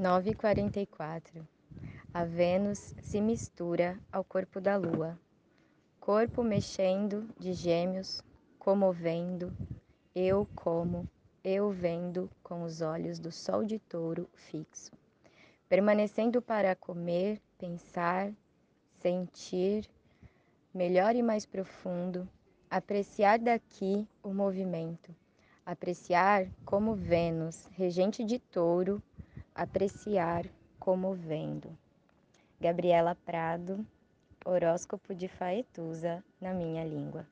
9h44 A Vênus se mistura ao corpo da lua, corpo mexendo de gêmeos, comovendo, eu como, eu vendo com os olhos do sol de touro fixo, permanecendo para comer, pensar, sentir, melhor e mais profundo, apreciar daqui o movimento, apreciar como Vênus, regente de touro, apreciar comovendo. Gabriela Prado, horóscopo de Faetusa na minha língua.